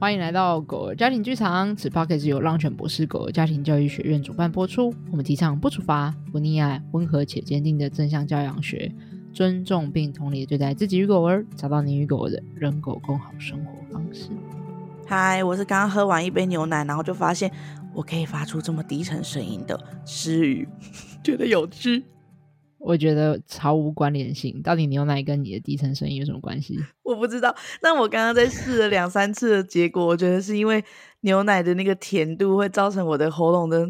欢迎来到狗儿家庭剧场。此 podcast 由浪犬博士狗儿家庭教育学院主办播出。我们提倡不处罚、不溺爱、温和且坚定的正向教养学，尊重并同理对待自己与狗儿，找到你与狗儿的人狗共好生活方式。嗨，我是刚刚喝完一杯牛奶，然后就发现我可以发出这么低沉声音的诗语，觉得有趣。我觉得毫无关联性，到底牛奶跟你的低沉声音有什么关系？我不知道。但我刚刚在试了两三次的结果，我觉得是因为牛奶的那个甜度会造成我的喉咙的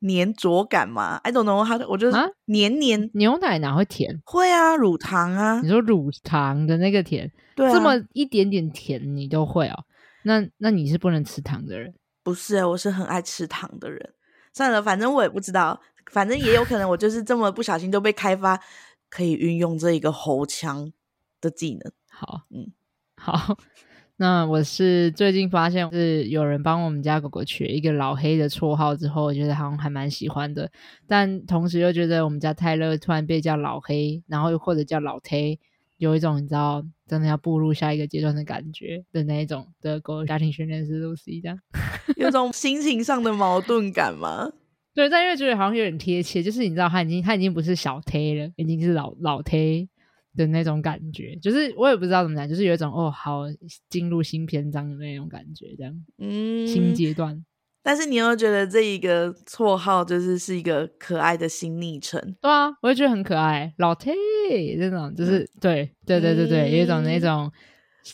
粘着感嘛？I don't know，它我觉得黏黏、啊。牛奶哪会甜？会啊，乳糖啊。你说乳糖的那个甜，对啊，这么一点点甜你都会哦？那那你是不能吃糖的人？不是，我是很爱吃糖的人。算了，反正我也不知道。反正也有可能，我就是这么不小心就被开发可以运用这一个喉腔的技能。好，嗯，好。那我是最近发现是有人帮我们家狗狗取一个老黑的绰号之后，我觉得好像还蛮喜欢的。但同时又觉得我们家泰勒突然被叫老黑，然后又或者叫老忒，有一种你知道真的要步入下一个阶段的感觉的那一种的狗家庭训练师 Lucy 这样，有种心情上的矛盾感吗？对，但因为觉得好像有点贴切，就是你知道他已经他已经不是小忒了，已经是老老忒的那种感觉，就是我也不知道怎么讲，就是有一种哦，好进入新篇章的那种感觉，这样，嗯，新阶段。但是你又觉得这一个绰号就是是一个可爱的新昵称，对啊，我也觉得很可爱，老 T 这种就是、嗯、对对对对对，有一种那种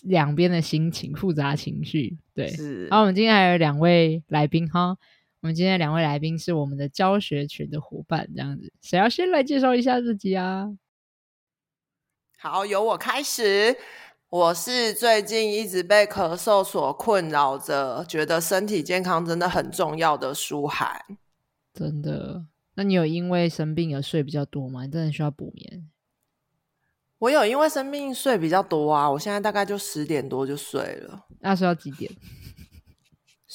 两边的心情复杂情绪，对。是。然后我们今天还有两位来宾哈。我们今天两位来宾是我们的教学群的伙伴，这样子，谁要先来介绍一下自己啊？好，由我开始。我是最近一直被咳嗽所困扰着，觉得身体健康真的很重要的舒涵。真的？那你有因为生病而睡比较多吗？你真的需要补眠？我有因为生病睡比较多啊，我现在大概就十点多就睡了。那睡到几点？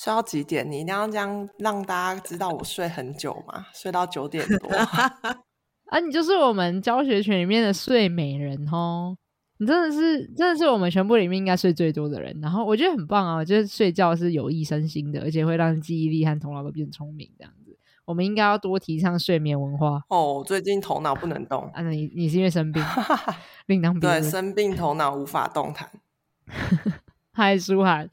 睡到几点？你一定要这样让大家知道我睡很久吗？睡到九点多 啊！你就是我们教学群里面的睡美人哦！你真的是，真的是我们全部里面应该睡最多的人。然后我觉得很棒啊！我觉得睡觉是有益身心的，而且会让记忆力和头脑都变聪明。这样子，我们应该要多提倡睡眠文化哦。最近头脑不能动啊？你你是因为生病？另当别论。对，生病头脑无法动弹。嗨，舒涵。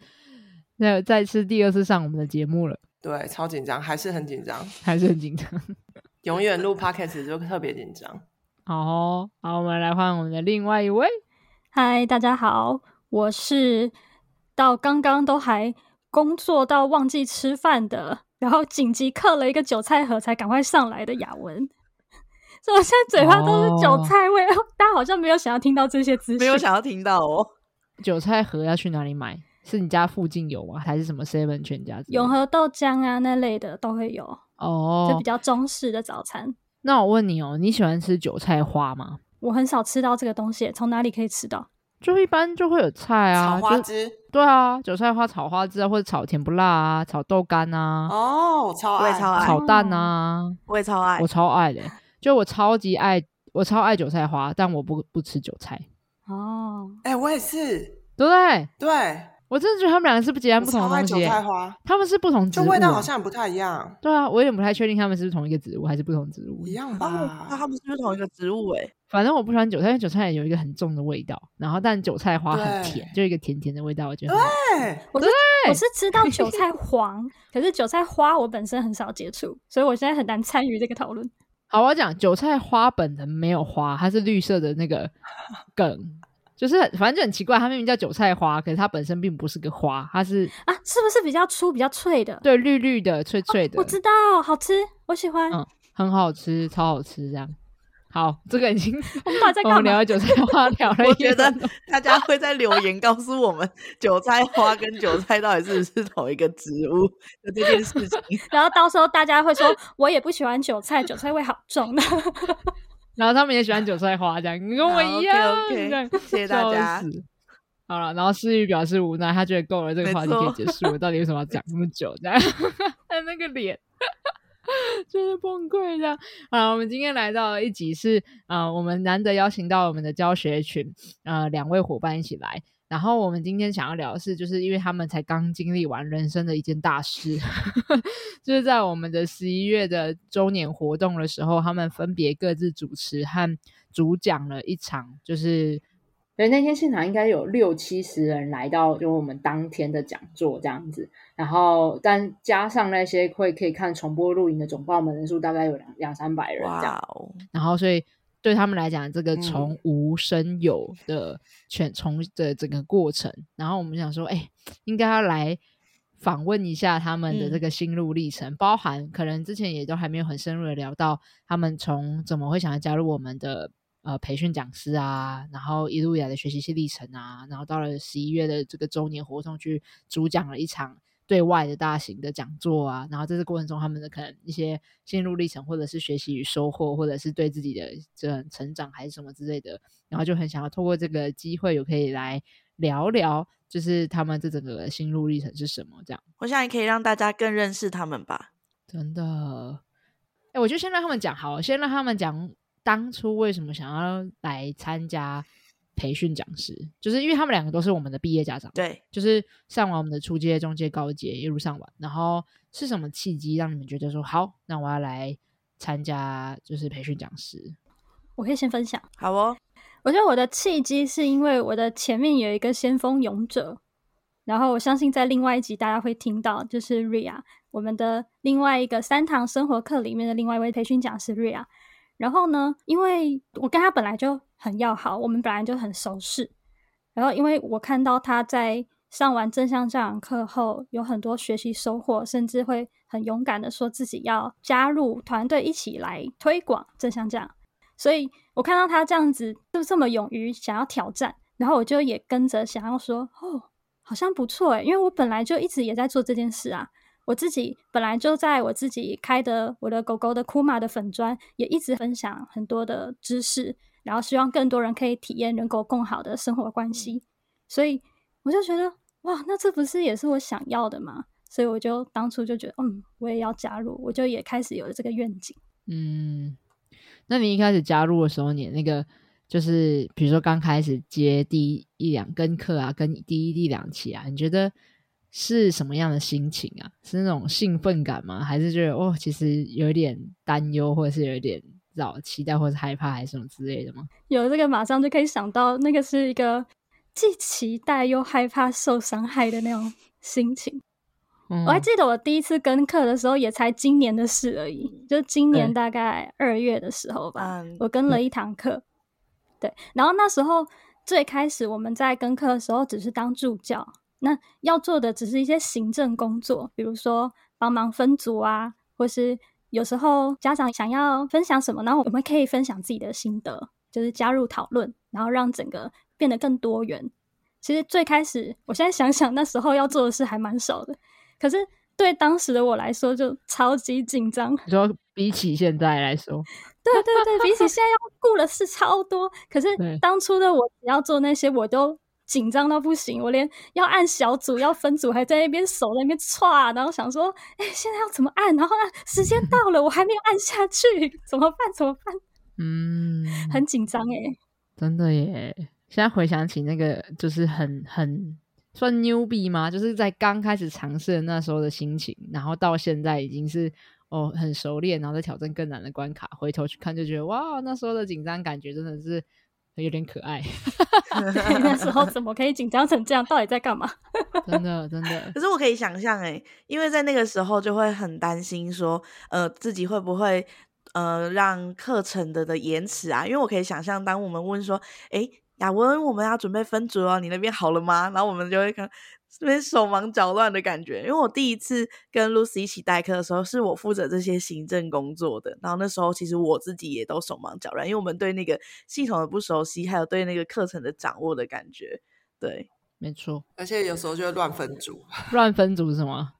那再次第二次上我们的节目了，对，超紧张，还是很紧张，还是很紧张，永远录 podcast 就特别紧张。好、哦，好，我们来换我们的另外一位。嗨，大家好，我是到刚刚都还工作到忘记吃饭的，然后紧急刻了一个韭菜盒才赶快上来的雅文。所以我现在嘴巴都是韭菜味，哦、大家好像没有想要听到这些资讯，没有想要听到哦。韭菜盒要去哪里买？是你家附近有吗？还是什么 seven 全家？永和豆浆啊，那类的都会有哦，就比较中式的早餐。那我问你哦，你喜欢吃韭菜花吗？我很少吃到这个东西，从哪里可以吃到？就一般就会有菜啊，炒花枝。对啊，韭菜花炒花枝啊，或者炒甜不辣啊，炒豆干啊。哦，我超爱，超爱炒蛋啊，我也超爱，我超爱的。就我超级爱，我超爱韭菜花，但我不不吃韭菜。哦，哎、欸，我也是，对不对？对。我真的觉得他们两个是不是截然不同的东西？韭菜花，他们是不同植物，味道好像不太一样。对啊，我有点不太确定他们是不是同一个植物还是不同植物。一样吧？那他们是不是同一个植物？哎，反正我不喜欢韭菜，因为韭菜有一个很重的味道。然后，但韭菜花很甜，就一个甜甜的味道。我觉得对，我是我是知道韭菜黄，可是韭菜花我本身很少接触，所以我现在很难参与这个讨论。好，我要讲韭菜花本人没有花，它是绿色的那个梗。就是反正就很奇怪，它明明叫韭菜花，可是它本身并不是个花，它是啊，是不是比较粗、比较脆的？对，绿绿的、脆脆的。哦、我知道，好吃，我喜欢，嗯，很好吃，超好吃，这样。好，这个已经我们在 干嘛？我们聊韭菜花聊了。我觉得 大家会在留言告诉我们，韭菜花跟韭菜到底是不是同一个植物的这件事情。然后到时候大家会说，我也不喜欢韭菜，韭菜味好重的。然后他们也喜欢韭菜花，这样你跟我一样。Okay, okay. 谢谢大家。好了，然后思雨表示无奈，他觉得够了，这个话题可以结束了。到底为什么要讲这么久？这样，他那个脸，真是崩溃这样。啊，我们今天来到一集是呃，我们难得邀请到我们的教学群呃两位伙伴一起来。然后我们今天想要聊的是，就是因为他们才刚经历完人生的一件大事，就是在我们的十一月的周年活动的时候，他们分别各自主持和主讲了一场，就是。所以那天现场应该有六七十人来到，就我们当天的讲座这样子。然后，但加上那些会可以看重播录影的总报门人数，大概有两两三百人这样。Wow. 然后，所以对他们来讲，这个从无生有的全从的整个过程，嗯、然后我们想说，哎，应该要来访问一下他们的这个心路历程，嗯、包含可能之前也都还没有很深入的聊到他们从怎么会想要加入我们的。呃，培训讲师啊，然后一路以来的学习系历程啊，然后到了十一月的这个周年活动去主讲了一场对外的大型的讲座啊，然后在这过程中他们的可能一些心路历程，或者是学习与收获，或者是对自己的这成长还是什么之类的，然后就很想要透过这个机会，有可以来聊聊，就是他们这整个心路历程是什么这样。我想也可以让大家更认识他们吧。真的，哎，我就先让他们讲好，先让他们讲。当初为什么想要来参加培训讲师？就是因为他们两个都是我们的毕业家长，对，就是上完我们的初阶、中阶、高阶一路上完，然后是什么契机让你们觉得说好，那我要来参加就是培训讲师？我可以先分享，好哦。我觉得我的契机是因为我的前面有一个先锋勇者，然后我相信在另外一集大家会听到，就是 Ria，我们的另外一个三堂生活课里面的另外一位培训讲师 Ria。然后呢，因为我跟他本来就很要好，我们本来就很熟识。然后，因为我看到他在上完正向教养课后有很多学习收获，甚至会很勇敢的说自己要加入团队一起来推广正向教养。所以我看到他这样子就这么勇于想要挑战，然后我就也跟着想要说，哦，好像不错诶，因为我本来就一直也在做这件事啊。我自己本来就在我自己开的我的狗狗的库玛的粉专，也一直分享很多的知识，然后希望更多人可以体验人狗更好的生活关系。所以我就觉得，哇，那这不是也是我想要的吗？所以我就当初就觉得，嗯，我也要加入，我就也开始有了这个愿景。嗯，那你一开始加入的时候，你那个就是比如说刚开始接第一两跟课啊，跟第一第两期啊，你觉得？是什么样的心情啊？是那种兴奋感吗？还是觉得哦，其实有点担忧，或者是有点老期待，或者是害怕，还是什么之类的吗？有这个，马上就可以想到，那个是一个既期待又害怕受伤害的那种心情。嗯、我还记得我第一次跟课的时候，也才今年的事而已，就今年大概二月的时候吧，嗯、我跟了一堂课。嗯、对，然后那时候最开始我们在跟课的时候，只是当助教。那要做的只是一些行政工作，比如说帮忙分组啊，或是有时候家长想要分享什么，然后我们可以分享自己的心得，就是加入讨论，然后让整个变得更多元。其实最开始，我现在想想那时候要做的事还蛮少的，可是对当时的我来说就超级紧张。你说比起现在来说，对对对，比起现在要顾的事超多。可是当初的我只要做那些，我都。紧张到不行，我连要按小组、要分组，还在那边手在那边唰，然后想说，哎、欸，现在要怎么按？然后呢，时间到了，我还没有按下去，怎么办？怎么办？嗯，很紧张哎，真的耶！现在回想起那个，就是很很算 newbie 吗？就是在刚开始尝试的那时候的心情，然后到现在已经是哦很熟练，然后再挑战更难的关卡，回头去看就觉得哇，那时候的紧张感觉真的是。有点可爱，那时候怎么可以紧张成这样？到底在干嘛？真的，真的。可是我可以想象，哎，因为在那个时候就会很担心，说，呃，自己会不会，呃，让课程的的延迟啊？因为我可以想象，当我们问说，哎，雅文，我们要准备分组哦，你那边好了吗？然后我们就会看。这边手忙脚乱的感觉，因为我第一次跟 Lucy 一起代课的时候，是我负责这些行政工作的。然后那时候其实我自己也都手忙脚乱，因为我们对那个系统的不熟悉，还有对那个课程的掌握的感觉。对，没错。而且有时候就会乱分组，乱分组是什么？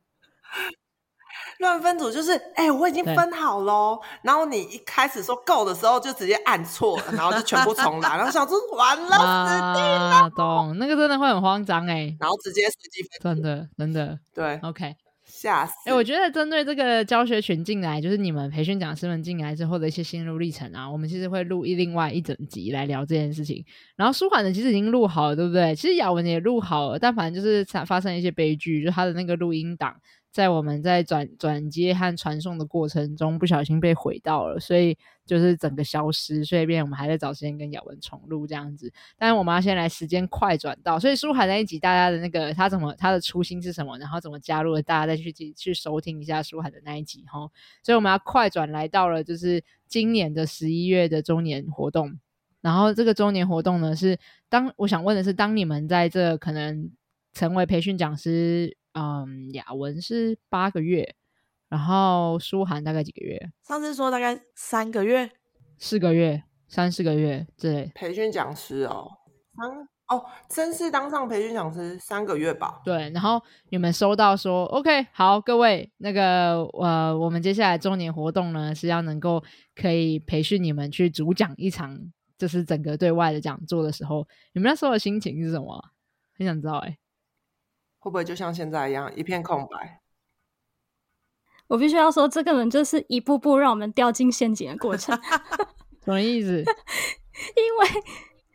乱分组就是，哎、欸，我已经分好喽。然后你一开始说够的时候，就直接按错了，然后就全部重来。然后想说完了，死定了、啊。懂，那个真的会很慌张哎。然后直接随机分组。真的，真的。对，OK。吓死！哎、欸，我觉得针对这个教学群进来，就是你们培训讲师们进来之后的一些心路历程啊，我们其实会录一另外一整集来聊这件事情。然后舒缓的其实已经录好了，对不对？其实雅文也录好了，但反正就是发生一些悲剧，就他的那个录音档。在我们在转转接和传送的过程中，不小心被毁到了，所以就是整个消失。所以变我们还在找时间跟雅文重录这样子。但是我们要先来时间快转到，所以舒涵那一集大家的那个他怎么他的初心是什么，然后怎么加入了，大家再去去收听一下舒涵的那一集哈。所以我们要快转来到了就是今年的十一月的周年活动。然后这个周年活动呢是当我想问的是，当你们在这可能成为培训讲师。嗯，雅文是八个月，然后舒涵大概几个月？上次说大概三个月，四个月，三四个月，对。培训讲师哦，三哦，真是当上培训讲师三个月吧？对。然后你们收到说，OK，好，各位，那个呃，我们接下来周年活动呢是要能够可以培训你们去主讲一场，就是整个对外的讲座的时候，你们那时候的心情是什么？很想知道哎、欸。会不会就像现在一样一片空白？我必须要说，这个人就是一步步让我们掉进陷阱的过程。什么意思？因为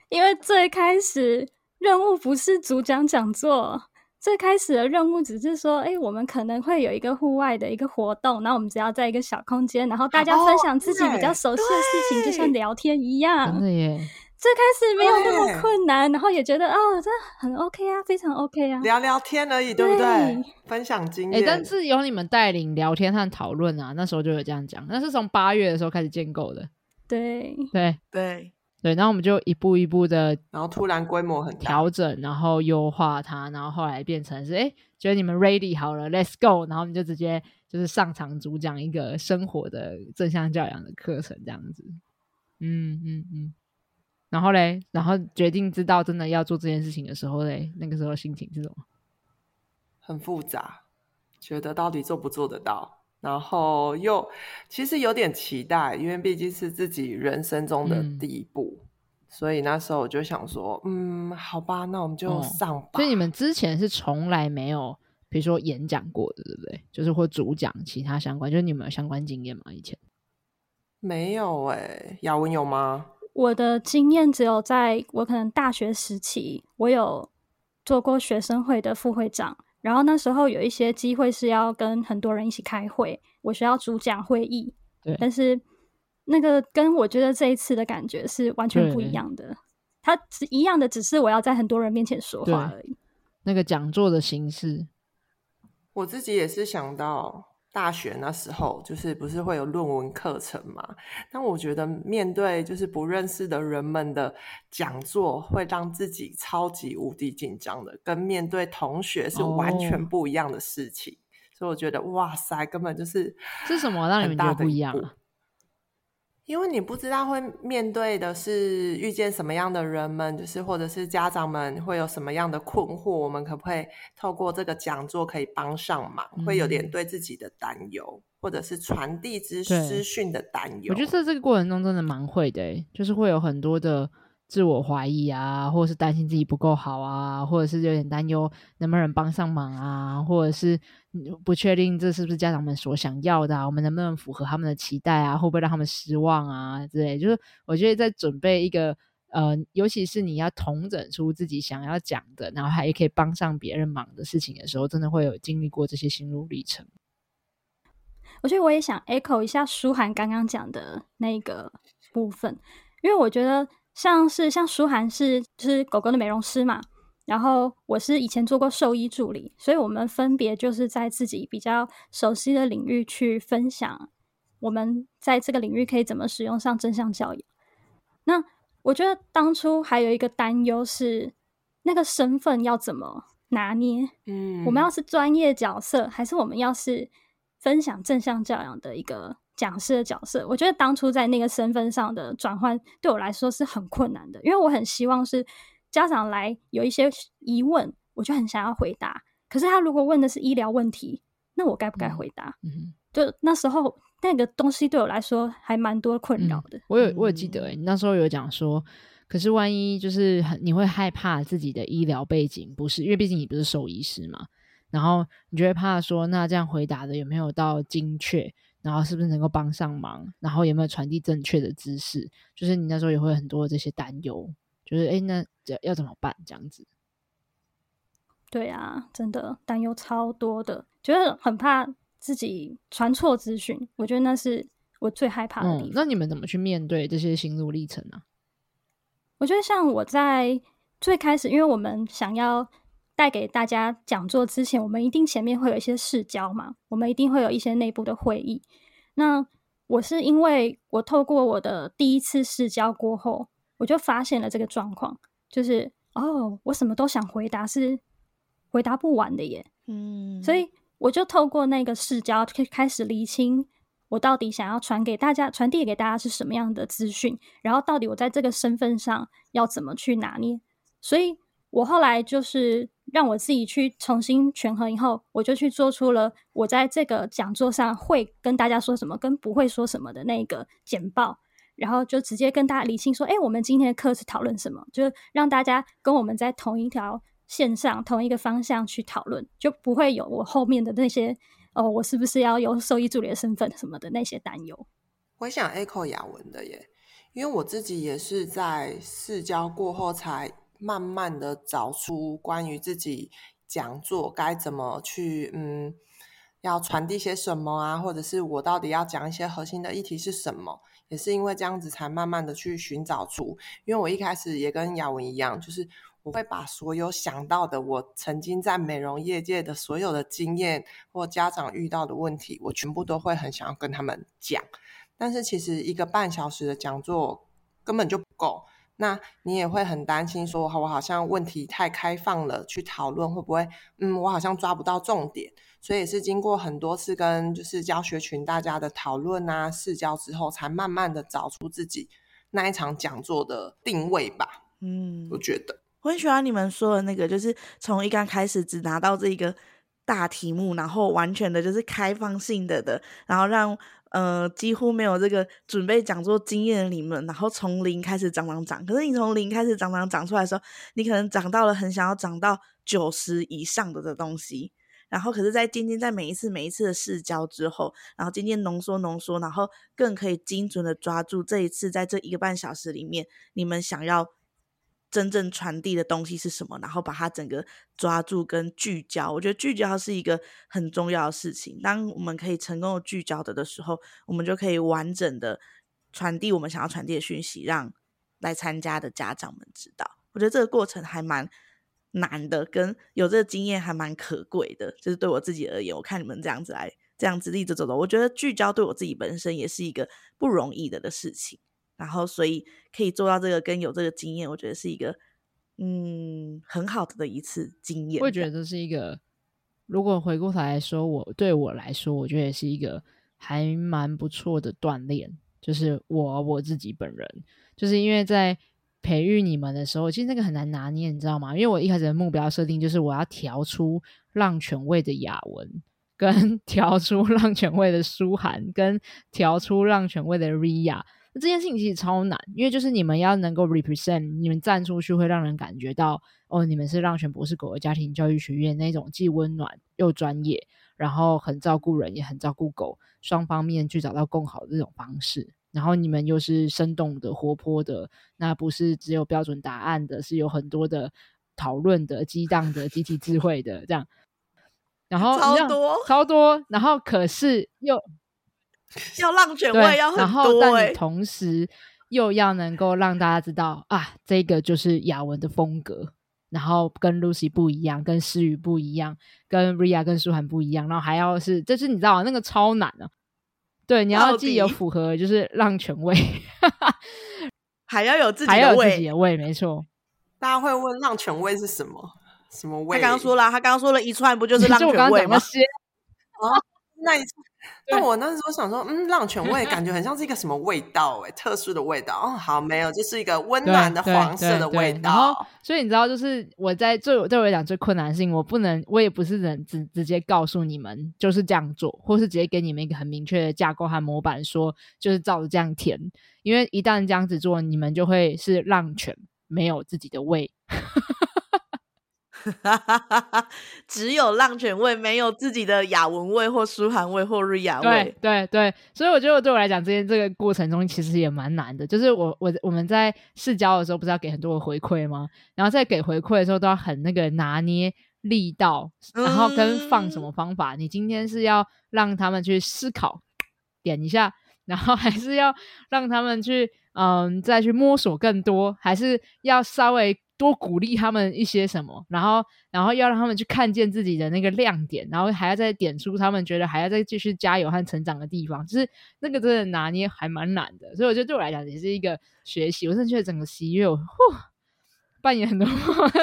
因为最开始任务不是主讲讲座，最开始的任务只是说，哎，我们可能会有一个户外的一个活动，然后我们只要在一个小空间，然后大家分享自己比较熟悉的事情，就像聊天一样。真的耶。最开始没有那么困难，然后也觉得哦，这很 OK 啊，非常 OK 啊，聊聊天而已，对不对？对分享经验。哎，但是有你们带领聊天和讨论啊，那时候就有这样讲，那是从八月的时候开始建构的。对对对对，然后我们就一步一步的，然后突然规模很大调整，然后优化它，然后后来变成是哎，觉得你们 ready 好了，Let's go，然后我们就直接就是上场主讲一个生活的正向教养的课程，这样子。嗯嗯嗯。然后嘞，然后决定知道真的要做这件事情的时候嘞，那个时候心情是什么？很复杂，觉得到底做不做得到，然后又其实有点期待，因为毕竟是自己人生中的第一步，嗯、所以那时候我就想说，嗯，好吧，那我们就上吧。哦、所以你们之前是从来没有，比如说演讲过的，对不对？就是或主讲其他相关，就是你们有相关经验吗？以前没有哎、欸，雅文有吗？我的经验只有在我可能大学时期，我有做过学生会的副会长，然后那时候有一些机会是要跟很多人一起开会，我需要主讲会议。对，但是那个跟我觉得这一次的感觉是完全不一样的。它是一样的，只是我要在很多人面前说话而已。那个讲座的形式，我自己也是想到。大学那时候就是不是会有论文课程嘛？但我觉得面对就是不认识的人们的讲座，会让自己超级无敌紧张的，跟面对同学是完全不一样的事情。哦、所以我觉得哇塞，根本就是是什么让你们觉得不一样啊？因为你不知道会面对的是遇见什么样的人们，就是或者是家长们会有什么样的困惑，我们可不可以透过这个讲座可以帮上忙？嗯、会有点对自己的担忧，或者是传递资资讯的担忧。我觉得在这个过程中真的蛮会的，就是会有很多的。自我怀疑啊，或者是担心自己不够好啊，或者是有点担忧能不能帮上忙啊，或者是不确定这是不是家长们所想要的啊，我们能不能符合他们的期待啊，会不会让他们失望啊之类。就是我觉得在准备一个呃，尤其是你要统整出自己想要讲的，然后还可以帮上别人忙的事情的时候，真的会有经历过这些心路历程。我觉得我也想 echo 一下舒涵刚刚讲的那个部分，因为我觉得。像是像舒涵是就是狗狗的美容师嘛，然后我是以前做过兽医助理，所以我们分别就是在自己比较熟悉的领域去分享，我们在这个领域可以怎么使用上正向教养。那我觉得当初还有一个担忧是那个身份要怎么拿捏？嗯，我们要是专业角色，还是我们要是分享正向教养的一个？讲师的角色，我觉得当初在那个身份上的转换对我来说是很困难的，因为我很希望是家长来有一些疑问，我就很想要回答。可是他如果问的是医疗问题，那我该不该回答？嗯哼，就那时候那个东西对我来说还蛮多困扰的。嗯、我有我有记得、欸，你那时候有讲说，可是万一就是很你会害怕自己的医疗背景不是，因为毕竟你不是兽医师嘛。然后你就会怕说，那这样回答的有没有到精确？然后是不是能够帮上忙？然后有没有传递正确的知识？就是你那时候也会很多这些担忧，就是哎，那要要怎么办？这样子。对啊，真的担忧超多的，觉得很怕自己传错资讯。我觉得那是我最害怕的地方。嗯，那你们怎么去面对这些心路历程呢？我觉得像我在最开始，因为我们想要。带给大家讲座之前，我们一定前面会有一些试教嘛，我们一定会有一些内部的会议。那我是因为我透过我的第一次试教过后，我就发现了这个状况，就是哦，我什么都想回答，是回答不完的耶。嗯，所以我就透过那个试教，开始厘清我到底想要传给大家、传递给大家是什么样的资讯，然后到底我在这个身份上要怎么去拿捏。所以我后来就是。让我自己去重新权衡以后，我就去做出了我在这个讲座上会跟大家说什么，跟不会说什么的那个简报，然后就直接跟大家理清说：“哎，我们今天的课是讨论什么？”就让大家跟我们在同一条线上、同一个方向去讨论，就不会有我后面的那些哦，我是不是要有兽医助理的身份什么的那些担忧。我想 echo 雅文的耶，因为我自己也是在试教过后才。慢慢的找出关于自己讲座该怎么去，嗯，要传递些什么啊，或者是我到底要讲一些核心的议题是什么，也是因为这样子才慢慢的去寻找出。因为我一开始也跟雅文一样，就是我会把所有想到的我曾经在美容业界的所有的经验或家长遇到的问题，我全部都会很想要跟他们讲。但是其实一个半小时的讲座根本就不够。那你也会很担心，说，我好像问题太开放了，去讨论会不会，嗯，我好像抓不到重点，所以也是经过很多次跟就是教学群大家的讨论啊、试教之后，才慢慢的找出自己那一场讲座的定位吧。嗯，我觉得我很喜欢你们说的那个，就是从一刚开始只拿到这一个大题目，然后完全的就是开放性的的，然后让。呃，几乎没有这个准备讲座经验的你们，然后从零开始涨涨涨。可是你从零开始涨涨涨出来的时候，你可能涨到了很想要涨到九十以上的的东西。然后，可是，在渐渐在每一次每一次的试教之后，然后渐渐浓缩浓缩，然后更可以精准的抓住这一次在这一个半小时里面，你们想要。真正传递的东西是什么？然后把它整个抓住跟聚焦。我觉得聚焦是一个很重要的事情。当我们可以成功的聚焦的的时候，我们就可以完整的传递我们想要传递的讯息，让来参加的家长们知道。我觉得这个过程还蛮难的，跟有这个经验还蛮可贵的。就是对我自己而言，我看你们这样子来这样子立着走的，我觉得聚焦对我自己本身也是一个不容易的的事情。然后，所以可以做到这个，跟有这个经验，我觉得是一个嗯很好的的一次经验。我觉得这是一个，如果回过头来说，我对我来说，我觉得也是一个还蛮不错的锻炼。就是我我自己本人，就是因为在培育你们的时候，其实那个很难拿捏，你知道吗？因为我一开始的目标设定就是我要调出浪犬味的雅文，跟 调出浪犬味的书涵，跟调出浪犬味的 Ria。这件事情其实超难，因为就是你们要能够 represent，你们站出去会让人感觉到，哦，你们是让犬博士狗的家庭教育学院那种既温暖又专业，然后很照顾人也很照顾狗，双方面去找到更好的这种方式。然后你们又是生动的、活泼的，那不是只有标准答案的，是有很多的讨论的、激荡的、集体智慧的这样。然后超多超多，然后可是又。要浪犬味要很多，然后但你同时又要能够让大家知道啊，这个就是雅文的风格，然后跟 Lucy 不一样，跟诗雨不一样，跟 Ria 跟舒涵不一样，然后还要是，就是你知道那个超难啊。对，你要既有符合就是浪犬味，还要有自己还要有自己的味，没错。大家会问浪犬味是什么？什么味？他刚刚说了，他刚刚说了一串，不就是 浪犬味吗？啊，那一次。那我那时候想说，嗯，浪犬味感觉很像是一个什么味道哎，特殊的味道哦。好，没有，就是一个温暖的黄色的味道。然后，所以你知道，就是我在最对我来讲最困难的事情，我不能，我也不是能直直接告诉你们就是这样做，或是直接给你们一个很明确的架构和模板，说就是照着这样填。因为一旦这样子做，你们就会是浪犬没有自己的味。只有浪犬味，没有自己的雅文味或舒涵味或瑞雅味。对对对，所以我觉得对我来讲，这些这个过程中其实也蛮难的。就是我我我们在试教的时候，不是要给很多的回馈吗？然后在给回馈的时候，都要很那个拿捏力道，然后跟放什么方法。嗯、你今天是要让他们去思考，点一下，然后还是要让他们去嗯再去摸索更多，还是要稍微。多鼓励他们一些什么，然后，然后要让他们去看见自己的那个亮点，然后还要再点出他们觉得还要再继续加油和成长的地方，就是那个真的拿捏还蛮难的。所以我觉得对我来讲也是一个学习。我甚至觉得整个十一月，我扮演很多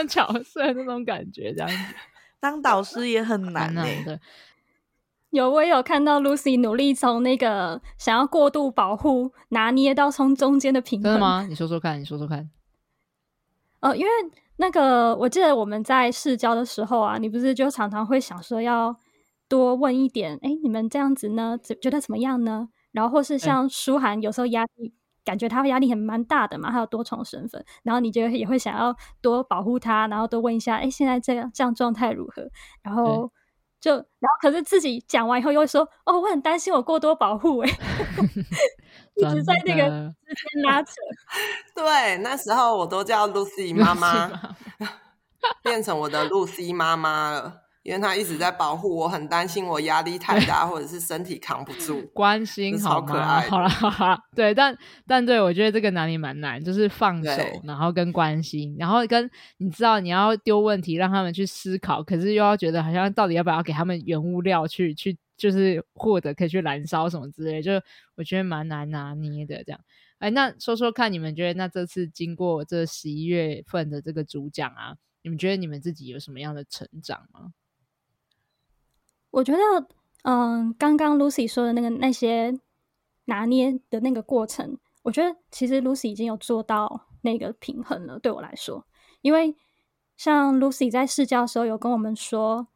角色那种感觉，这样子 当导师也很难，难的。有，我也有看到 Lucy 努力从那个想要过度保护，拿捏到从中间的平衡。真的吗？你说说看，你说说看。呃，因为那个，我记得我们在试教的时候啊，你不是就常常会想说要多问一点，哎，你们这样子呢，觉得怎么样呢？然后或是像舒涵，有时候压力，嗯、感觉他压力很蛮大的嘛，他有多重身份，然后你就也会想要多保护他，然后多问一下，哎，现在这样这样状态如何？然后就，然后可是自己讲完以后又会说，哦，我很担心我过多保护，哎。一直在那个之间拉扯，对，那时候我都叫 Lucy 妈妈，变成我的 Lucy 妈妈了。因为她一直在保护我，很担心我压力太大，或者是身体扛不住。关心好可爱，好了好了，对，但但对我觉得这个哪里蛮难，就是放手，然后跟关心，然后跟你知道你要丢问题让他们去思考，可是又要觉得好像到底要不要给他们原物料去去。就是获得可以去燃烧什么之类，就我觉得蛮难拿捏的这样。哎，那说说看，你们觉得那这次经过这十一月份的这个主讲啊，你们觉得你们自己有什么样的成长吗？我觉得，嗯，刚刚 Lucy 说的那个那些拿捏的那个过程，我觉得其实 Lucy 已经有做到那个平衡了。对我来说，因为像 Lucy 在试教的时候有跟我们说。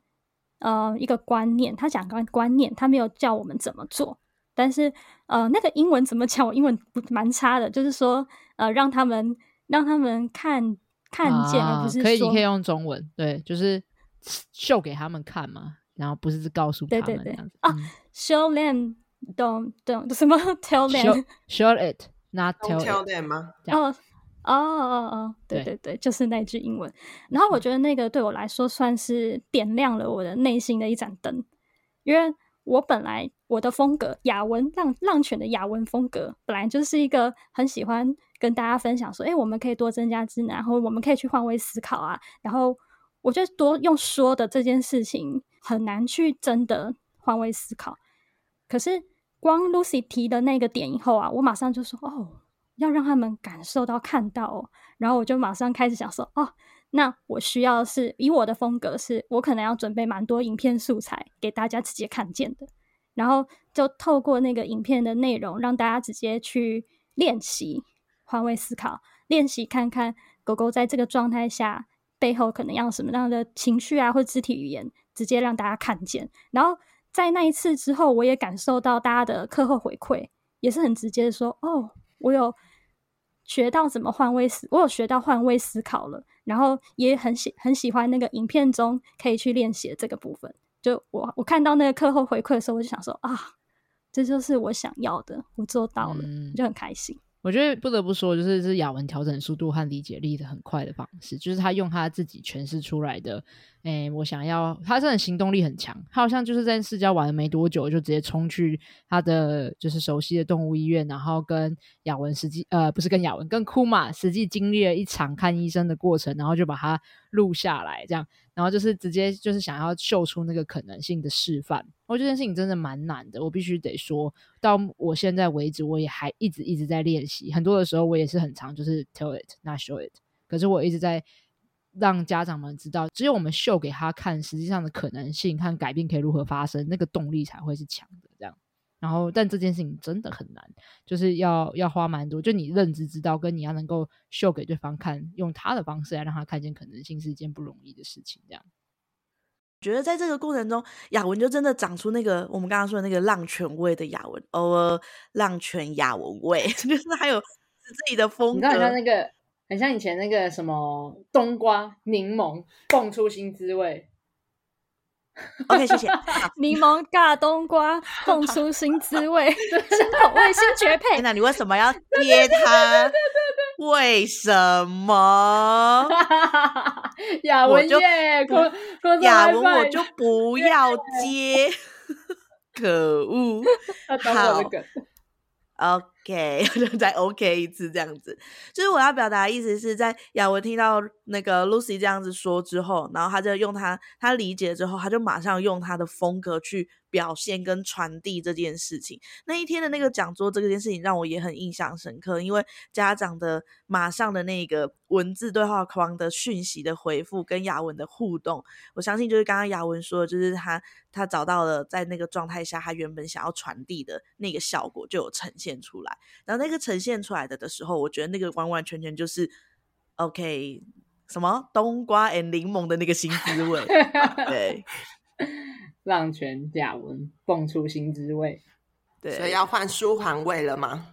呃，一个观念，他讲观观念，他没有教我们怎么做。但是，呃，那个英文怎么讲？我英文蛮差的，就是说，呃，让他们让他们看看见，而不是可以，你可以用中文，对，就是秀给他们看嘛，然后不是告诉他们对对对这样子啊，show them，don't don't 什么 tell them，show it，not tell tell them 吗？哦。哦哦哦，对对对，就是那句英文。然后我觉得那个对我来说算是点亮了我的内心的一盏灯，因为我本来我的风格雅文浪浪犬的雅文风格，本来就是一个很喜欢跟大家分享说，哎，我们可以多增加知能，然后我们可以去换位思考啊。然后我觉得多用说的这件事情很难去真的换位思考。可是光 Lucy 提的那个点以后啊，我马上就说哦。要让他们感受到看到哦，然后我就马上开始想说哦，那我需要是以我的风格是，是我可能要准备蛮多影片素材给大家直接看见的，然后就透过那个影片的内容，让大家直接去练习换位思考，练习看看狗狗在这个状态下背后可能要什么样的情绪啊，或肢体语言，直接让大家看见。然后在那一次之后，我也感受到大家的课后回馈也是很直接的说哦。我有学到怎么换位思，我有学到换位思考了，然后也很喜很喜欢那个影片中可以去练习这个部分。就我我看到那个课后回馈的时候，我就想说啊，这就是我想要的，我做到了，嗯、就很开心。我觉得不得不说，就是是雅文调整速度和理解力的很快的方式，就是他用他自己诠释出来的。哎，我想要，他真的行动力很强，他好像就是在试教完了没多久，就直接冲去他的就是熟悉的动物医院，然后跟雅文实际呃不是跟雅文跟库玛实际经历了一场看医生的过程，然后就把它录下来，这样，然后就是直接就是想要秀出那个可能性的示范。我觉得这件事情真的蛮难的，我必须得说，到我现在为止，我也还一直一直在练习，很多的时候我也是很常就是 tell it not show it，可是我一直在。让家长们知道，只有我们秀给他看，实际上的可能性和改变可以如何发生，那个动力才会是强的。这样，然后，但这件事情真的很难，就是要要花蛮多，就你认知知道，跟你要能够秀给对方看，用他的方式来让他看见可能性，是一件不容易的事情。这样，觉得在这个过程中，雅文就真的长出那个我们刚刚说的那个浪犬味的雅文，偶尔浪犬雅文味，就是还有自己的风格。你看他那个。很像以前那个什么冬瓜柠檬蹦出新滋味。OK，谢谢。柠檬尬冬瓜蹦出新滋味，新口味新绝配。那你为什么要接它？为什么？雅文耶，雅文我就不 要接。可恶！好。OK，再 OK 一次这样子，就是我要表达的意思是在雅文听到那个 Lucy 这样子说之后，然后他就用他他理解之后，他就马上用他的风格去表现跟传递这件事情。那一天的那个讲座，这件事情让我也很印象深刻，因为家长的马上的那个文字对话框的讯息的回复跟雅文的互动，我相信就是刚刚雅文说的，就是他他找到了在那个状态下他原本想要传递的那个效果就有呈现出来。然后那个呈现出来的的时候，我觉得那个完完全全就是 OK，什么冬瓜 and 柠檬的那个新滋味，对。让全雅文蹦出新滋味，对，所以要换舒涵味了吗？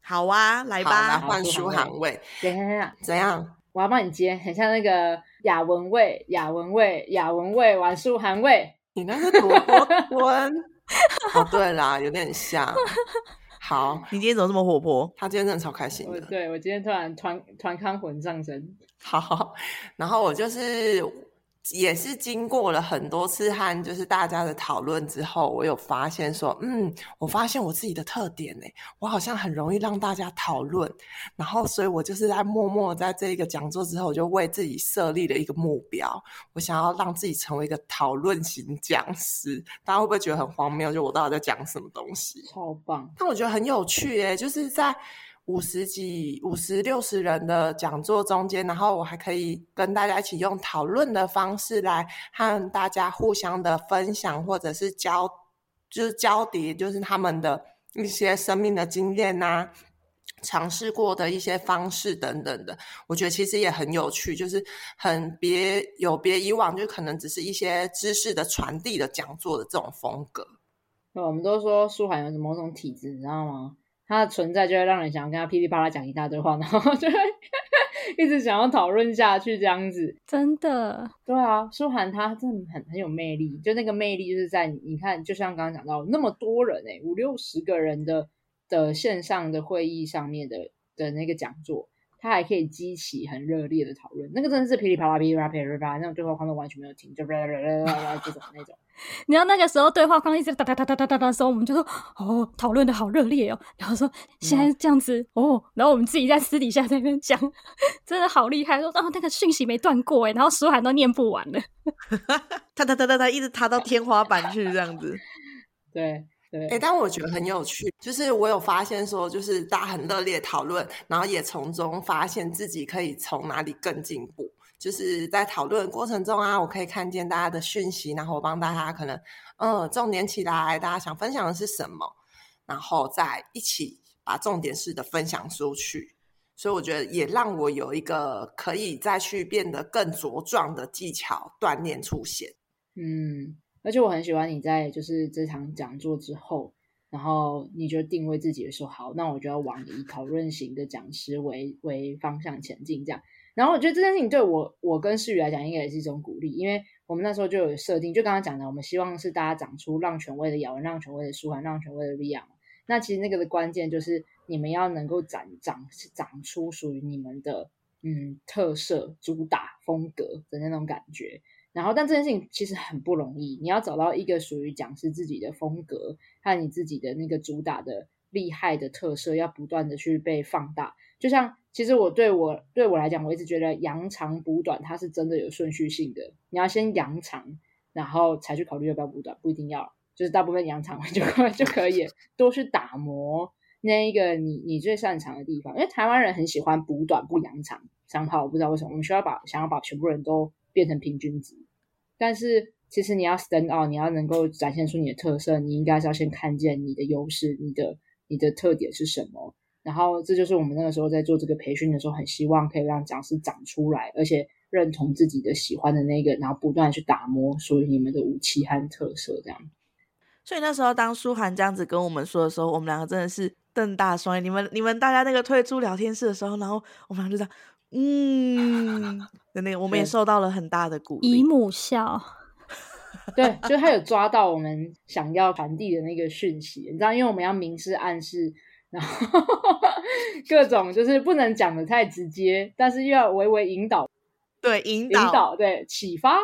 好啊，来吧，来换舒涵味。等一下，怎样？我要帮你接，很像那个雅文味，雅文味，雅文味，玩舒涵味。你那个多温？哦，对啦，有点像。好，你今天怎么这么活泼？他今天真的超开心的。对，我今天突然团团康魂上身。好，然后我就是。也是经过了很多次和就是大家的讨论之后，我有发现说，嗯，我发现我自己的特点呢，我好像很容易让大家讨论，然后所以我就是在默默在这一个讲座之后，我就为自己设立了一个目标，我想要让自己成为一个讨论型讲师。大家会不会觉得很荒谬？就我到底在讲什么东西？超棒！但我觉得很有趣诶，就是在。五十几、五十六十人的讲座中间，然后我还可以跟大家一起用讨论的方式来和大家互相的分享，或者是交，就是交叠，就是他们的一些生命的经验呐，尝试过的一些方式等等的。我觉得其实也很有趣，就是很别有别以往，就可能只是一些知识的传递的讲座的这种风格。我们都说舒涵有什么某种体质，你知道吗？他的存在就会让人想要跟他噼里啪啦讲一大堆话，然后就会 一直想要讨论下去这样子。真的，对啊，舒涵他真的很很有魅力，就那个魅力就是在你，你看，就像刚刚讲到那么多人诶，五六十个人的的线上的会议上面的的那个讲座。他还可以激起很热烈的讨论，那个真的是噼里啪啦、噼里啪啦、噼里啪啦，那种对话框都完全没有停，就啦啦啦啦啦这种那种。你知道那个时候对话框一直哒哒哒哒哒哒的时候，我们就说哦，讨论的好热烈哦。然后说现在这样子、嗯、哦，然后我们自己在私底下在那边讲，真的好厉害。说哦，那个讯息没断过诶，然后书还都念不完了，他他他他他一直踏到天花板去这样子，对。对，哎、欸，但我觉得很有趣，就是我有发现说，就是大家很热烈讨论，然后也从中发现自己可以从哪里更进步。就是在讨论过程中啊，我可以看见大家的讯息，然后我帮大家可能，嗯，重点起来，大家想分享的是什么，然后再一起把重点式的分享出去。所以我觉得也让我有一个可以再去变得更茁壮的技巧锻炼出现。嗯。而且我很喜欢你在就是这场讲座之后，然后你就定位自己的说好，那我就要往以讨论型的讲师为为方向前进这样。然后我觉得这件事情对我我跟诗瑜来讲应该也是一种鼓励，因为我们那时候就有设定，就刚刚讲的，我们希望是大家长出让权威的雅文，让权威的舒涵，让权威的利亚。那其实那个的关键就是你们要能够长长长出属于你们的嗯特色、主打风格的那种感觉。然后，但这件事情其实很不容易。你要找到一个属于讲师自己的风格和你自己的那个主打的厉害的特色，要不断的去被放大。就像，其实我对我对我来讲，我一直觉得扬长补短，它是真的有顺序性的。你要先扬长，然后才去考虑要不要补短，不一定要，就是大部分扬长就 就可以多去打磨那一个你你最擅长的地方。因为台湾人很喜欢补短不扬长，想跑我不知道为什么，我们需要把想要把全部人都。变成平均值，但是其实你要 stand out，你要能够展现出你的特色，你应该是要先看见你的优势，你的你的特点是什么。然后这就是我们那个时候在做这个培训的时候，很希望可以让讲师长出来，而且认同自己的喜欢的那个，然后不断去打磨属于你们的武器和特色，这样。所以那时候当舒涵这样子跟我们说的时候，我们两个真的是瞪大双眼。你们你们大家那个退出聊天室的时候，然后我们俩就这样。嗯，那个我们也受到了很大的鼓励。姨母笑，对，就他有抓到我们想要传递的那个讯息，你知道，因为我们要明示暗示，然后 各种就是不能讲的太直接，但是又要微微引导，对，引导，引导，对，启发，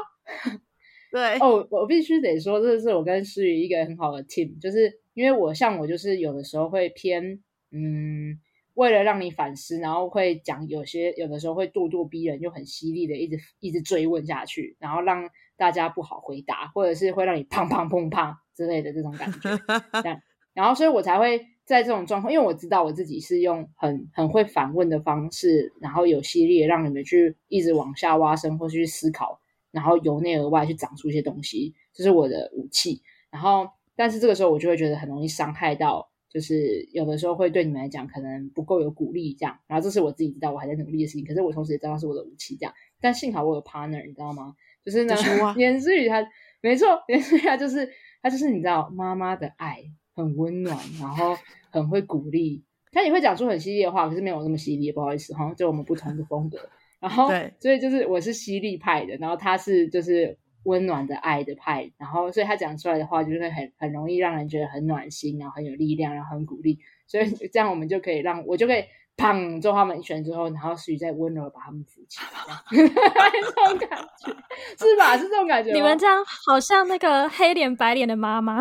对。哦，我必须得说，这是我跟诗雨一个很好的 team，就是因为我像我就是有的时候会偏，嗯。为了让你反思，然后会讲有些有的时候会咄咄逼人，又很犀利的一直一直追问下去，然后让大家不好回答，或者是会让你砰砰砰砰之类的这种感觉。这样，然后所以我才会在这种状况，因为我知道我自己是用很很会反问的方式，然后有犀利的让你们去一直往下挖深，或是去思考，然后由内而外去长出一些东西，这是我的武器。然后，但是这个时候我就会觉得很容易伤害到。就是有的时候会对你们来讲可能不够有鼓励，这样，然后这是我自己知道我还在努力的事情，可是我同时也知道是我的武器，这样。但幸好我有 partner，你知道吗？就是呢，颜 思雨他没错，颜思雨他就是他就是你知道妈妈的爱很温暖，然后很会鼓励，他也会讲出很犀利的话，可是没有那么犀利，不好意思哈，就我们不同的风格。然后对，所以就是我是犀利派的，然后他是就是。温暖的爱的派，然后所以他讲出来的话就是会很很容易让人觉得很暖心，然后很有力量，然后很鼓励，所以这样我们就可以让我就可以砰揍他们一拳之后，然后属于再温柔把他们扶起来，这 种感觉是吧？是这种感觉。你们这样好像那个黑脸白脸的妈妈，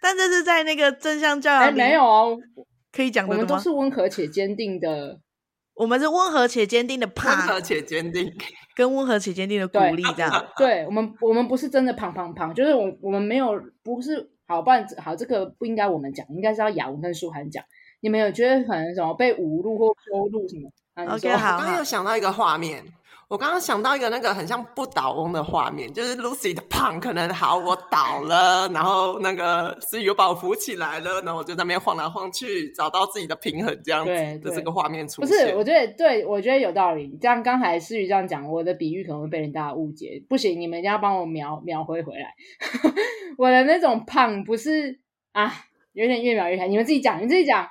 但这是在那个正向教育里没有哦，可以讲的？我们都是温和且坚定的。我们是温和且坚定的啪，温和且坚定，跟温和且坚定的鼓励 这样。对，我们，我们不是真的胖胖胖，就是我，我们没有，不是好，不然好，这个不应该我们讲，应该是要雅文跟舒涵讲。你们有觉得可能什么被侮辱或羞辱什么？啊，OK，好，我刚刚又想到一个画面。我刚刚想到一个那个很像不倒翁的画面，就是 Lucy 的胖可能好，我倒了，然后那个思雨又把我扶起来了，然后我就在那边晃来晃去，找到自己的平衡，这样子的这个画面出现。不是，我觉得对，我觉得有道理。这样刚才思雨这样讲，我的比喻可能会被人家误解。不行，你们一定要帮我描描回回来。我的那种胖不是啊，有点越描越黑。你们自己讲，你们自己讲。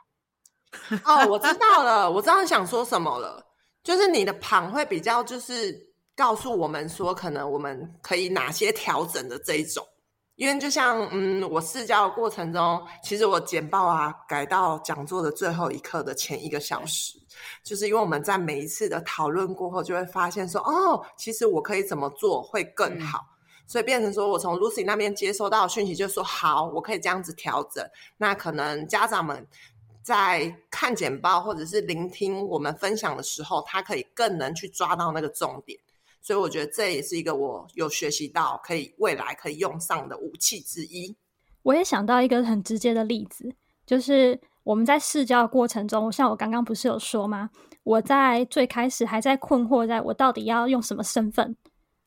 哦，我知道了，我知道你想说什么了。就是你的旁会比较，就是告诉我们说，可能我们可以哪些调整的这一种。因为就像，嗯，我试教的过程中，其实我简报啊改到讲座的最后一刻的前一个小时，就是因为我们在每一次的讨论过后，就会发现说，哦，其实我可以怎么做会更好，嗯、所以变成说我从 Lucy 那边接收到的讯息，就说好，我可以这样子调整。那可能家长们。在看简报或者是聆听我们分享的时候，他可以更能去抓到那个重点，所以我觉得这也是一个我有学习到可以未来可以用上的武器之一。我也想到一个很直接的例子，就是我们在试教过程中，像我刚刚不是有说吗？我在最开始还在困惑，在我到底要用什么身份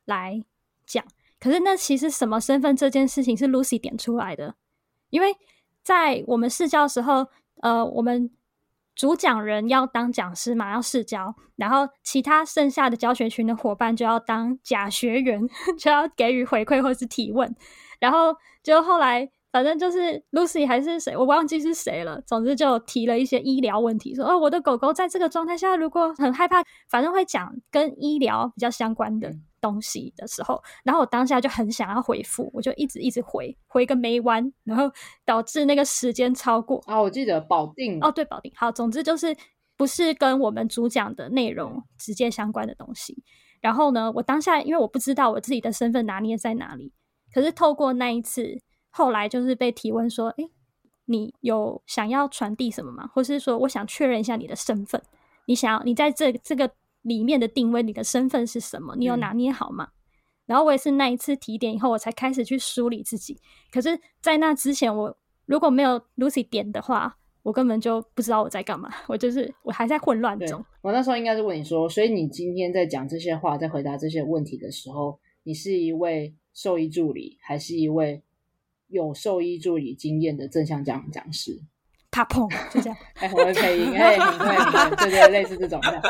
来讲，可是那其实什么身份这件事情是 Lucy 点出来的，因为在我们试教的时候。呃，我们主讲人要当讲师嘛，要试教，然后其他剩下的教学群的伙伴就要当假学员，就要给予回馈或是提问。然后就后来，反正就是 Lucy 还是谁，我忘记是谁了。总之就提了一些医疗问题，说：“哦，我的狗狗在这个状态下，如果很害怕，反正会讲跟医疗比较相关的。”东西的时候，然后我当下就很想要回复，我就一直一直回，回个没完，然后导致那个时间超过。啊，我记得保定哦，对，保定。好，总之就是不是跟我们主讲的内容直接相关的东西。然后呢，我当下因为我不知道我自己的身份拿捏在哪里，可是透过那一次，后来就是被提问说：“诶，你有想要传递什么吗？或是说，我想确认一下你的身份，你想要你在这这个。”里面的定位，你的身份是什么？你有拿捏好吗？嗯、然后我也是那一次提点以后，我才开始去梳理自己。可是，在那之前，我如果没有 Lucy 点的话，我根本就不知道我在干嘛。我就是我还在混乱中。我那时候应该是问你说，所以你今天在讲这些话，在回答这些问题的时候，你是一位兽医助理，还是一位有兽医助理经验的正向讲讲师？啪砰，就这样。哎、欸，我会配音，哎、欸，很会，很会，对对，类似这种的。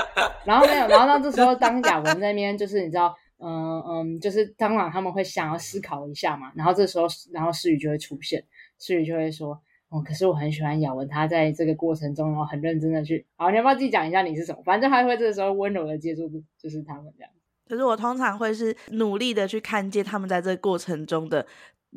然后没有，然后到，这时候当雅文在那边，就是你知道，嗯嗯，就是当然他们会想要思考一下嘛。然后这时候，然后诗雨就会出现，诗雨就会说：“哦，可是我很喜欢雅文，他在这个过程中，然后很认真的去，好，你要不要自己讲一下你是什么？反正他会这个时候温柔的接住，就是他们这样。可是我通常会是努力的去看见他们在这个过程中的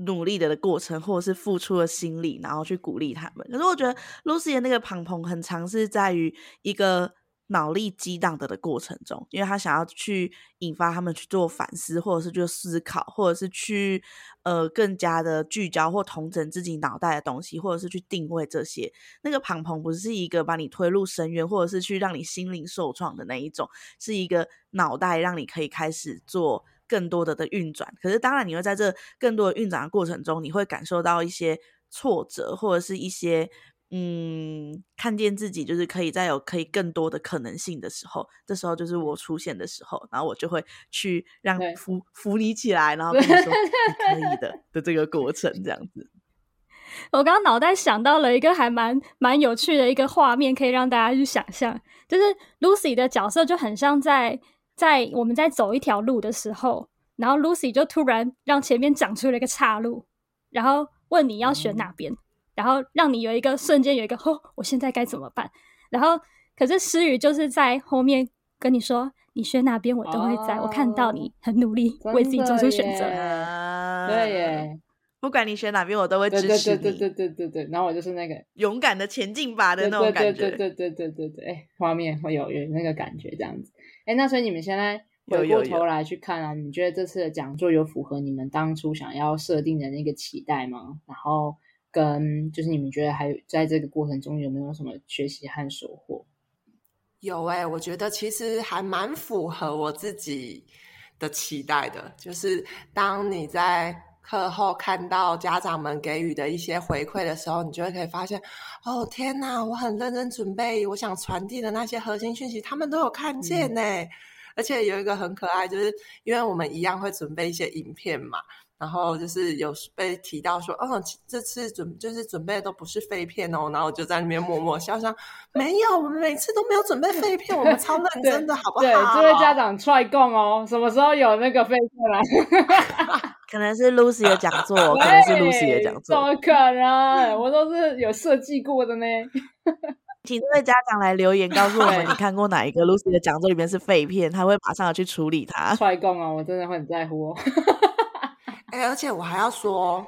努力的过程，或者是付出的心力，然后去鼓励他们。可是我觉得 Lucy 的那个庞庞很常是在于一个。脑力激荡的的过程中，因为他想要去引发他们去做反思，或者是就思考，或者是去呃更加的聚焦或统整自己脑袋的东西，或者是去定位这些。那个庞庞不是一个把你推入深渊，或者是去让你心灵受创的那一种，是一个脑袋让你可以开始做更多的的运转。可是当然，你会在这更多的运转的过程中，你会感受到一些挫折，或者是一些。嗯，看见自己就是可以再有可以更多的可能性的时候，这时候就是我出现的时候，然后我就会去让扶扶你起来，然后跟你说你可以的的这个过程，这样子。我刚刚脑袋想到了一个还蛮蛮有趣的一个画面，可以让大家去想象，就是 Lucy 的角色就很像在在我们在走一条路的时候，然后 Lucy 就突然让前面长出了一个岔路，然后问你要选哪边。嗯然后让你有一个瞬间有一个哦，我现在该怎么办？然后可是诗雨就是在后面跟你说，你选哪边我都会在，哦、我看到你很努力为自己做出选择。对耶，不管你选哪边，我都会支持你。对对对对对对。然后我就是那个勇敢的前进吧的那种感觉。对对对对对对。哎，画面会有有那个感觉这样子。哎，那所以你们现在回过头来去看啊，你们觉得这次的讲座有符合你们当初想要设定的那个期待吗？然后。跟就是你们觉得还有在这个过程中有没有什么学习和收获？有哎、欸，我觉得其实还蛮符合我自己的期待的。就是当你在课后看到家长们给予的一些回馈的时候，你就会可以发现，哦天哪，我很认真准备，我想传递的那些核心讯息，他们都有看见呢、而且有一个很可爱，就是因为我们一样会准备一些影片嘛。然后就是有被提到说，哦，这次准就是准备的都不是废片哦，然后我就在那边默默笑笑，没有，我们每次都没有准备废片，我们超认 真的，好不好？对，这位家长踹供哦，什么时候有那个废片来？可能是 Lucy 的讲座，可能是 Lucy 的讲座，怎么可能？我都是有设计过的呢。请这位家长来留言告诉我们，你看过哪一个 Lucy 的讲座里面是废片，他会马上要去处理它。踹供啊，我真的会很在乎哦。哎，而且我还要说，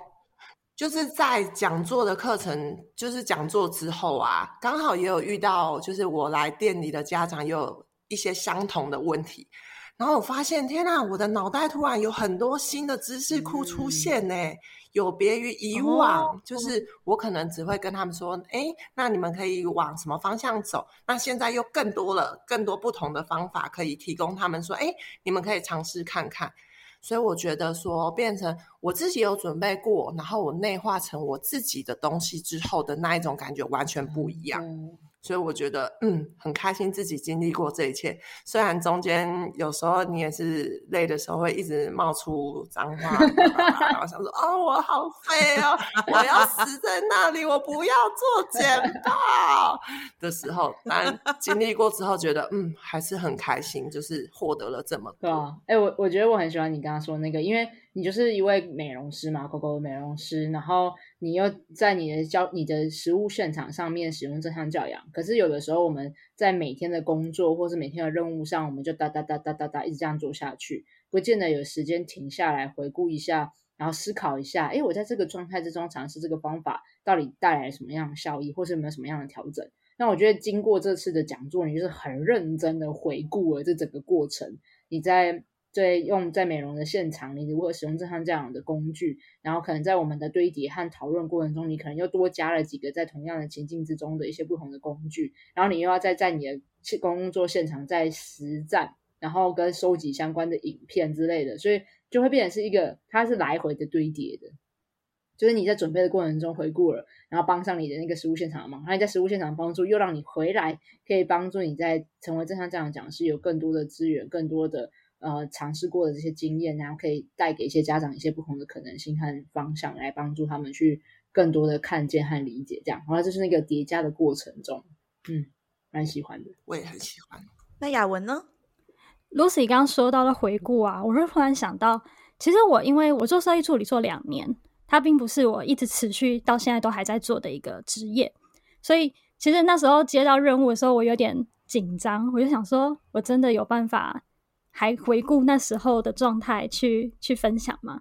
就是在讲座的课程，就是讲座之后啊，刚好也有遇到，就是我来店里的家长也有一些相同的问题，然后我发现，天哪，我的脑袋突然有很多新的知识库出现呢，嗯、有别于以往，哦、就是我可能只会跟他们说，哎，那你们可以往什么方向走？那现在又更多了，更多不同的方法可以提供他们说，哎，你们可以尝试看看。所以我觉得说，变成我自己有准备过，然后我内化成我自己的东西之后的那一种感觉完全不一样。嗯所以我觉得，嗯，很开心自己经历过这一切。虽然中间有时候你也是累的时候，会一直冒出脏话，然后想说：“哦，我好废哦，我要死在那里，我不要做简报的时候。”但经历过之后，觉得嗯，还是很开心，就是获得了这么多。对啊，哎、欸，我我觉得我很喜欢你刚刚说那个，因为。你就是一位美容师嘛，狗狗的美容师，然后你又在你的教你的实务现场上面使用正向教养。可是有的时候我们在每天的工作或是每天的任务上，我们就哒哒哒哒哒哒一直这样做下去，不见得有时间停下来回顾一下，然后思考一下，诶，我在这个状态之中尝试这个方法到底带来什么样的效益，或是有没有什么样的调整？那我觉得经过这次的讲座，你就是很认真的回顾了这整个过程，你在。在用在美容的现场，你如何使用正向这样的工具，然后可能在我们的堆叠和讨论过程中，你可能又多加了几个在同样的情境之中的一些不同的工具，然后你又要再在你的工作现场再实战，然后跟收集相关的影片之类的，所以就会变成是一个它是来回的堆叠的，就是你在准备的过程中回顾了，然后帮上你的那个实物现场的忙，然后你在实物现场帮助又让你回来可以帮助你在成为正向这样讲师有更多的资源，更多的。呃，尝试过的这些经验，然后可以带给一些家长一些不同的可能性和方向，来帮助他们去更多的看见和理解。这样，然后就是那个叠加的过程中，嗯，蛮喜欢的，我也很喜欢。那雅文呢？Lucy 刚刚说到的回顾啊，我是突然想到，其实我因为我做设计助理做两年。它并不是我一直持续到现在都还在做的一个职业。所以其实那时候接到任务的时候，我有点紧张，我就想说，我真的有办法还回顾那时候的状态去去分享吗？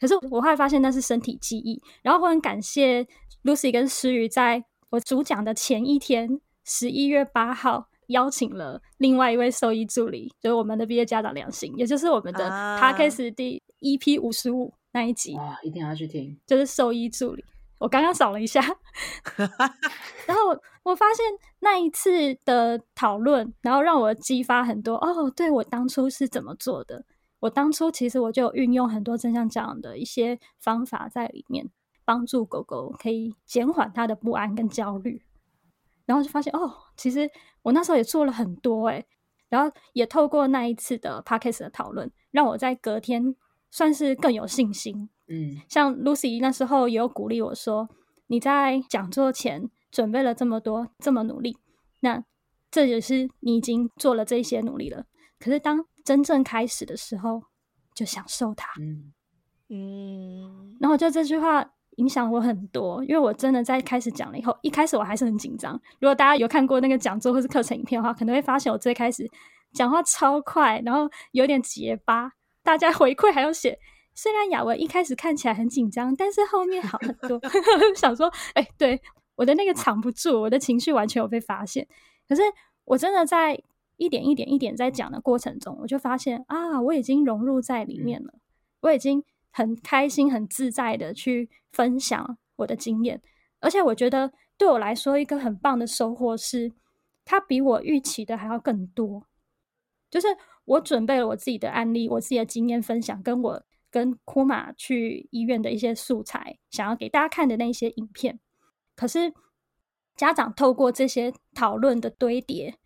可是我后来发现那是身体记忆。然后我很感谢 Lucy 跟诗雨，在我主讲的前一天，十一月八号。邀请了另外一位兽医助理，就是我们的毕业家长梁心，也就是我们的 Podcast 第 EP 五十五那一集，啊，一定要去听，就是兽医助理。我刚刚扫了一下，然后我发现那一次的讨论，然后让我激发很多哦，对，我当初是怎么做的？我当初其实我就运用很多正向教养的一些方法在里面，帮助狗狗可以减缓它的不安跟焦虑。然后就发现哦，其实我那时候也做了很多诶，然后也透过那一次的 podcast 的讨论，让我在隔天算是更有信心。嗯，像 Lucy 那时候也有鼓励我说：“你在讲座前准备了这么多，这么努力，那这也是你已经做了这些努力了。可是当真正开始的时候，就享受它。”嗯嗯，然后就这句话。影响我很多，因为我真的在开始讲了以后，一开始我还是很紧张。如果大家有看过那个讲座或是课程影片的话，可能会发现我最开始讲话超快，然后有点结巴。大家回馈还要写，虽然雅文一开始看起来很紧张，但是后面好很多。想说，哎、欸，对，我的那个藏不住，我的情绪完全有被发现。可是我真的在一点一点一点在讲的过程中，我就发现啊，我已经融入在里面了，我已经。很开心、很自在的去分享我的经验，而且我觉得对我来说一个很棒的收获是，它比我预期的还要更多。就是我准备了我自己的案例、我自己的经验分享，跟我跟库玛去医院的一些素材，想要给大家看的那些影片。可是家长透过这些讨论的堆叠，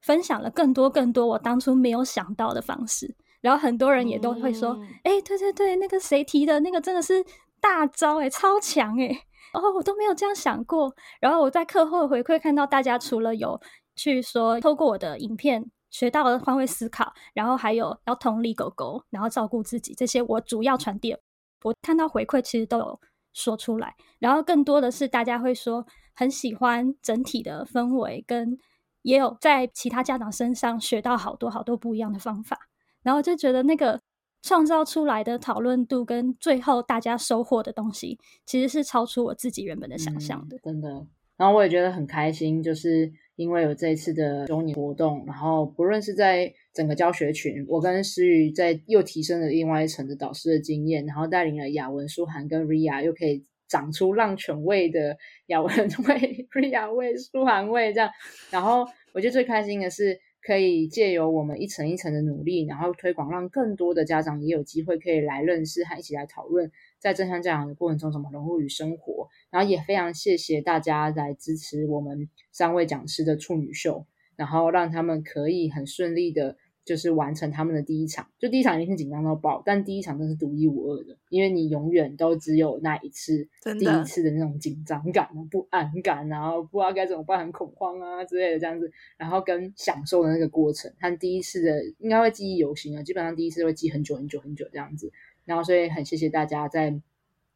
分享了更多更多我当初没有想到的方式。然后很多人也都会说：“哎、嗯，对对对，那个谁提的那个真的是大招哎，超强哎！哦，我都没有这样想过。”然后我在课后回馈看到大家除了有去说透过我的影片学到了换位思考，然后还有要同理狗狗，然后照顾自己这些，我主要传递。我看到回馈其实都有说出来，然后更多的是大家会说很喜欢整体的氛围，跟也有在其他家长身上学到好多好多不一样的方法。然后就觉得那个创造出来的讨论度跟最后大家收获的东西，其实是超出我自己原本的想象的。嗯，真的。然后我也觉得很开心，就是因为有这一次的周年活动，然后不论是在整个教学群，我跟诗雨在又提升了另外一层的导师的经验，然后带领了雅文、舒涵跟 Ria 又可以长出浪犬味的 雅文味、Ria 味、舒涵味这样。然后我觉得最开心的是。可以借由我们一层一层的努力，然后推广，让更多的家长也有机会可以来认识和一起来讨论，在正向教养的过程中怎么融入与生活。然后也非常谢谢大家来支持我们三位讲师的处女秀，然后让他们可以很顺利的。就是完成他们的第一场，就第一场一定是紧张到爆，但第一场真是独一无二的，因为你永远都只有那一次，第一次的那种紧张感、不安感，然后不知道该怎么办，很恐慌啊之类的这样子，然后跟享受的那个过程，他第一次的应该会记忆犹新啊，基本上第一次会记很久很久很久这样子，然后所以很谢谢大家在。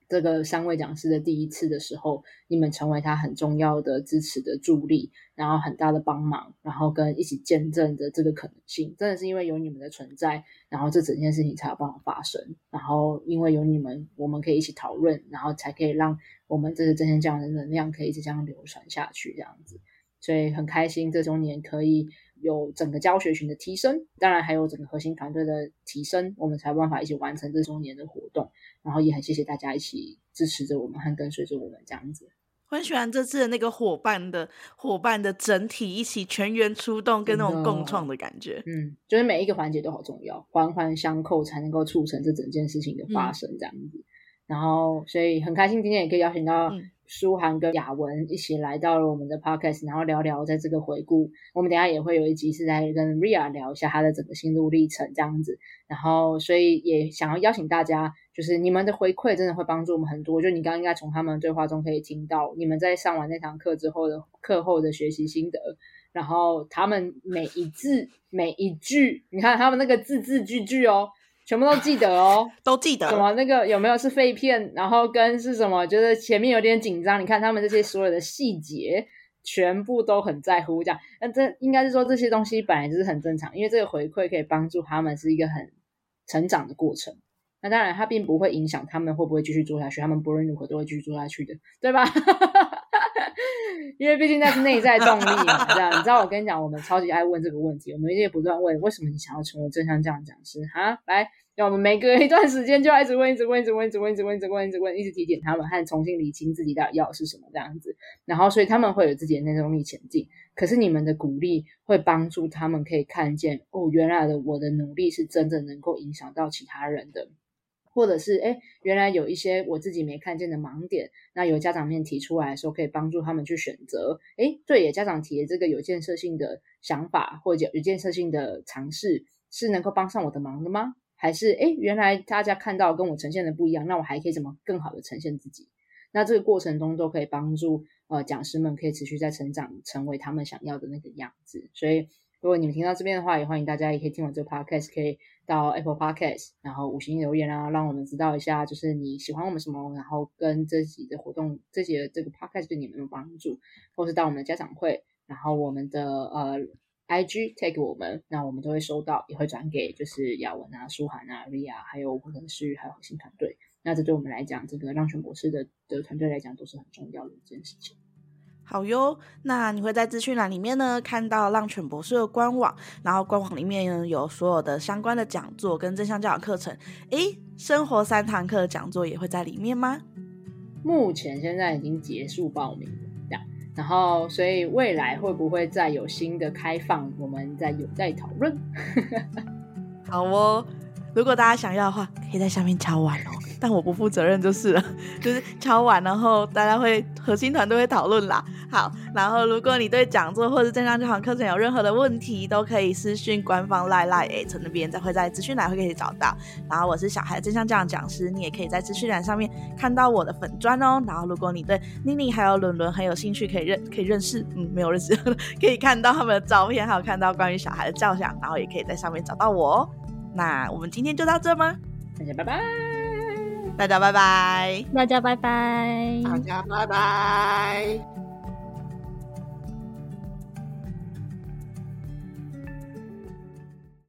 这个三位讲师的第一次的时候，你们成为他很重要的支持的助力，然后很大的帮忙，然后跟一起见证的这个可能性，真的是因为有你们的存在，然后这整件事情才有办法发生。然后因为有你们，我们可以一起讨论，然后才可以让我们这个正向教养的能量可以一直这样流传下去，这样子。所以很开心这周年可以。有整个教学群的提升，当然还有整个核心团队的提升，我们才有办法一起完成这周年的活动。然后也很谢谢大家一起支持着我们和跟随着我们这样子。我很喜欢这次的那个伙伴的伙伴的整体一起全员出动，跟那种共创的感觉。嗯，就是每一个环节都好重要，环环相扣才能够促成这整件事情的发生这样子。嗯、然后所以很开心今天也可以邀请到、嗯。舒涵跟雅文一起来到了我们的 podcast，然后聊聊在这个回顾。我们等下也会有一集是在跟 Ria 聊一下他的整个心路历程这样子。然后，所以也想要邀请大家，就是你们的回馈真的会帮助我们很多。就你刚刚应该从他们的对话中可以听到，你们在上完那堂课之后的课后的学习心得。然后他们每一字每一句，你看他们那个字字句句哦，全部都记得哦，都记得。什么那个有没有是废片？然后跟是什么？就是前面有点紧张。你看他们这些所有的细节，全部都很在乎。这样，那这应该是说这些东西本来就是很正常，因为这个回馈可以帮助他们是一个很成长的过程。那当然，它并不会影响他们会不会继续做下去，他们不论如何都会继续做下去的，对吧？因为毕竟那是内在动力嘛，这样你知道？我跟你讲，我们超级爱问这个问题，我们一直不断问：为什么你想要成为正向这样讲师？哈，来，让我们每隔一段时间就要一直问，一直问，一直问，一直问，一直问，一直问，一直问，一直提点他们，和重新理清自己到底要是什么这样子。然后，所以他们会有自己的内动力前进。可是你们的鼓励会帮助他们可以看见，哦，原来的我的努力是真正能够影响到其他人的。或者是诶，原来有一些我自己没看见的盲点，那由家长面提出来说，可以帮助他们去选择。诶，对也，家长提的这个有建设性的想法或者有建设性的尝试，是能够帮上我的忙的吗？还是诶，原来大家看到跟我呈现的不一样，那我还可以怎么更好的呈现自己？那这个过程中都可以帮助呃讲师们可以持续在成长，成为他们想要的那个样子。所以，如果你们听到这边的话，也欢迎大家也可以听完这个 podcast 可以。到 Apple Podcast，然后五星留言啊，让我们知道一下，就是你喜欢我们什么，然后跟这集的活动，这集的这个 Podcast 对你们有帮助，或是到我们的家长会，然后我们的呃 IG tag 我们，那我们都会收到，也会转给就是雅文啊、舒涵啊、Ria，还有或者是还有核心团队，那这对我们来讲，这个浪犬博士的的团队来讲，都是很重要的一件事情。好哟，那你会在资讯栏里面呢看到浪犬博士的官网，然后官网里面呢有所有的相关的讲座跟正向教养课程。诶，生活三堂课讲座也会在里面吗？目前现在已经结束报名了，这样，然后所以未来会不会再有新的开放，我们再有待讨论。好哦，如果大家想要的话，可以在下面敲碗哦。但我不负责任就是了，就是敲完，然后大家会核心团队会讨论啦。好，然后如果你对讲座或者正向教养课程有任何的问题，都可以私讯官方赖赖 at 那边，再会在资讯栏会可以找到。然后我是小孩正向教养讲师，你也可以在资讯栏上面看到我的粉专哦。然后如果你对妮妮还有伦伦很有兴趣，可以认可以认识，嗯，没有认识，可以看到他们的照片，还有看到关于小孩的教养，然后也可以在上面找到我哦。那我们今天就到这吗？大家拜拜。大家拜拜，大家拜拜，大家拜拜。